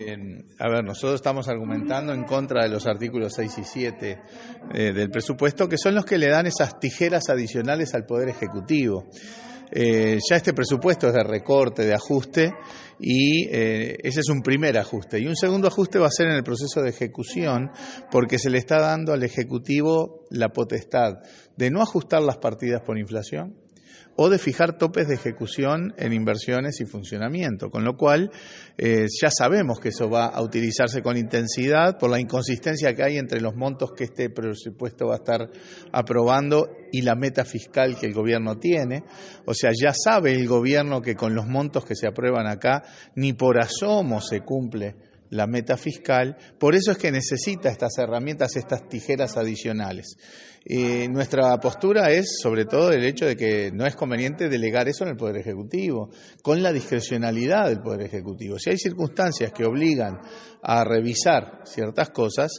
a ver, nosotros estamos argumentando en contra de los artículos 6 y 7 eh, del presupuesto, que son los que le dan esas tijeras adicionales al Poder Ejecutivo. Eh, ya este presupuesto es de recorte, de ajuste, y eh, ese es un primer ajuste. Y un segundo ajuste va a ser en el proceso de ejecución, porque se le está dando al Ejecutivo la potestad de no ajustar las partidas por inflación, o de fijar topes de ejecución en inversiones y funcionamiento, con lo cual eh, ya sabemos que eso va a utilizarse con intensidad por la inconsistencia que hay entre los montos que este presupuesto va a estar aprobando y la meta fiscal que el gobierno tiene. O sea, ya sabe el gobierno que con los montos que se aprueban acá ni por asomo se cumple la meta fiscal, por eso es que necesita estas herramientas, estas tijeras adicionales. Eh, nuestra postura es sobre todo el hecho de que no es conveniente delegar eso en el Poder Ejecutivo, con la discrecionalidad del Poder Ejecutivo. Si hay circunstancias que obligan a revisar ciertas cosas,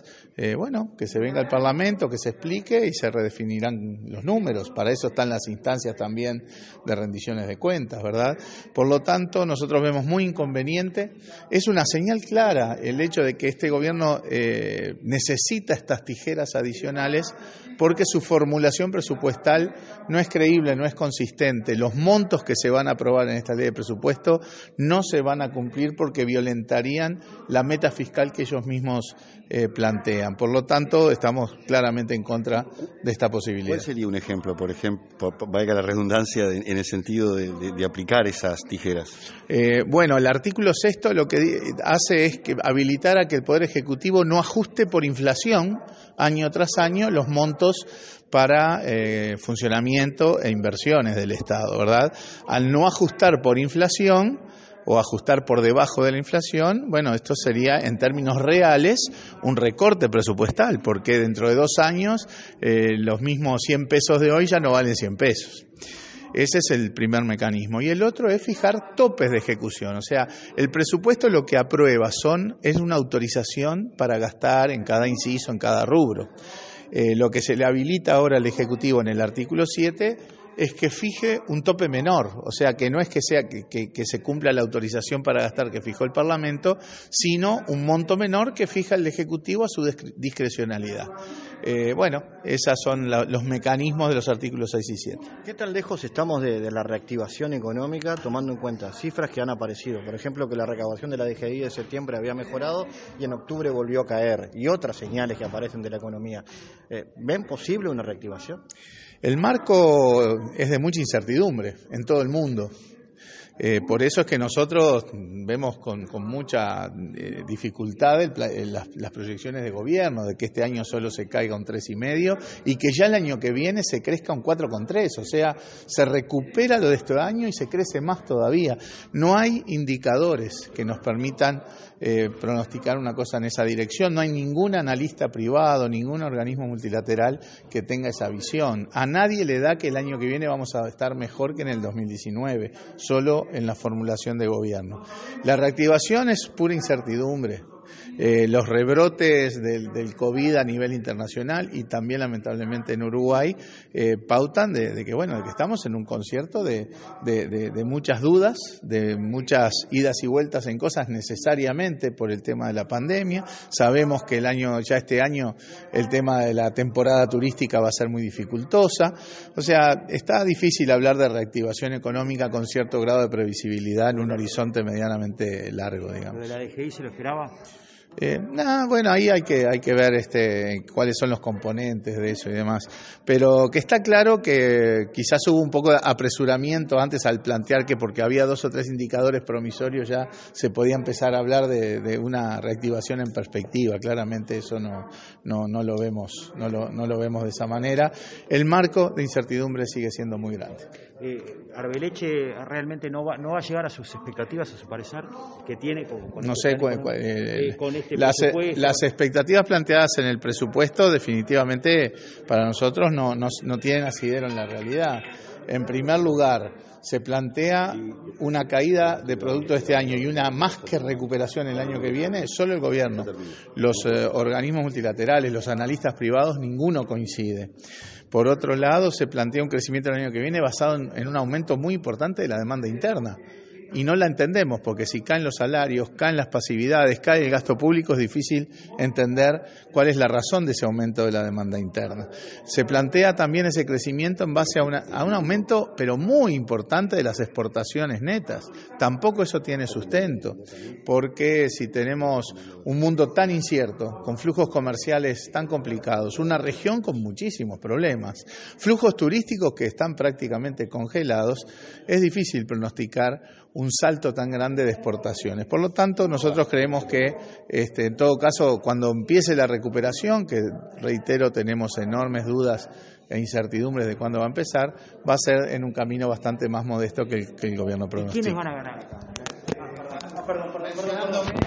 eh, bueno, que se venga al Parlamento, que se explique y se redefinirán los números. Para eso están las instancias también de rendiciones de cuentas, ¿verdad? Por lo tanto, nosotros vemos muy inconveniente. Es una señal clara el hecho de que este gobierno eh, necesita estas tijeras adicionales porque su formulación presupuestal no es creíble, no es consistente. Los montos que se van a aprobar en esta ley de presupuesto no se van a cumplir porque violentarían la meta fiscal que ellos mismos eh, plantean. Por lo tanto, estamos claramente en contra de esta posibilidad. ¿Cuál sería un ejemplo, por ejemplo, valga la redundancia, en el sentido de, aplicar esas tijeras? Eh, bueno, el artículo sexto lo que hace es que habilitar a que el Poder Ejecutivo no ajuste por inflación año tras año los montos para eh, funcionamiento e inversiones del Estado, ¿verdad? Al no ajustar por inflación, o ajustar por debajo de la inflación, bueno, esto sería en términos reales un recorte presupuestal, porque dentro de dos años eh, los mismos 100 pesos de hoy ya no valen 100 pesos. Ese es el primer mecanismo. Y el otro es fijar topes de ejecución. O sea, el presupuesto lo que aprueba son, es una autorización para gastar en cada inciso, en cada rubro. Eh, lo que se le habilita ahora al Ejecutivo en el artículo 7 es que fije un tope menor, o sea, que no es que sea que, se cumpla la autorización para gastar que fijó el Parlamento, sino un monto menor que fija el Ejecutivo a su discrecionalidad. Eh, bueno, esos son los mecanismos de los artículos 6 y 7. ¿Qué tan lejos estamos de, la reactivación económica tomando en cuenta cifras que han aparecido? Por ejemplo, que la recaudación de la DGI de septiembre había mejorado y en octubre volvió a caer, y otras señales que aparecen de la economía. Eh, ¿Ven posible una reactivación? El marco es de mucha incertidumbre en todo el mundo. Eh, por eso es que nosotros vemos con, mucha eh, dificultad las, proyecciones de gobierno, de que este año solo se caiga un tres y medio y que ya el año que viene se crezca un 4,3, o sea, se recupera lo de este año y se crece más todavía. No hay indicadores que nos permitan eh, pronosticar una cosa en esa dirección. No hay ningún analista privado, ningún organismo multilateral que tenga esa visión. A nadie le da que el año que viene vamos a estar mejor que en el 2019, solo en la formulación de gobierno. La reactivación es pura incertidumbre. Eh, los rebrotes del, del, COVID a nivel internacional y también lamentablemente en Uruguay eh, pautan de, que bueno de que estamos en un concierto de, muchas dudas, de muchas idas y vueltas en cosas necesariamente por el tema de la pandemia. Sabemos que el año ya este año el tema de la temporada turística va a ser muy dificultosa. O sea, está difícil hablar de reactivación económica con cierto grado de previsibilidad en un horizonte medianamente largo, digamos. ¿De la DGI se lo esperaba? Eh, bueno, ahí hay que, hay que ver este, cuáles son los componentes de eso y demás. Pero que está claro que quizás hubo un poco de apresuramiento antes al plantear que porque había dos o tres indicadores promisorios ya se podía empezar a hablar de, una reactivación en perspectiva. Claramente eso no, no, no, lo vemos, no, lo, no lo vemos de esa manera. El marco de incertidumbre sigue siendo muy grande. Eh, Arbeleche realmente no va, no va a llegar a sus expectativas, a su parecer, que tiene con, no sé, eh, este las, las, expectativas planteadas en el presupuesto definitivamente para nosotros no, no, no tienen asidero en la realidad. En primer lugar, se plantea una caída de producto este año y una más que recuperación el año que viene, solo el gobierno. Los eh, organismos multilaterales, los analistas privados, ninguno coincide. Por otro lado, se plantea un crecimiento el año que viene basado en, un aumento muy importante de la demanda interna. Y no la entendemos, porque si caen los salarios, caen las pasividades, cae el gasto público, es difícil entender cuál es la razón de ese aumento de la demanda interna. Se plantea también ese crecimiento en base a, a un aumento, pero muy importante, de las exportaciones netas. Tampoco eso tiene sustento, porque si tenemos un mundo tan incierto, con flujos comerciales tan complicados, una región con muchísimos problemas, flujos turísticos que están prácticamente congelados, es difícil pronosticar un salto tan grande de exportaciones. Por lo tanto, nosotros creemos que, este, en todo caso, cuando empiece la recuperación, que reitero, tenemos enormes dudas e incertidumbres de cuándo va a empezar, va a ser en un camino bastante más modesto que el, que el gobierno pronostica. ¿Quiénes van a ganar? Ah, perdón, perdón, perdón.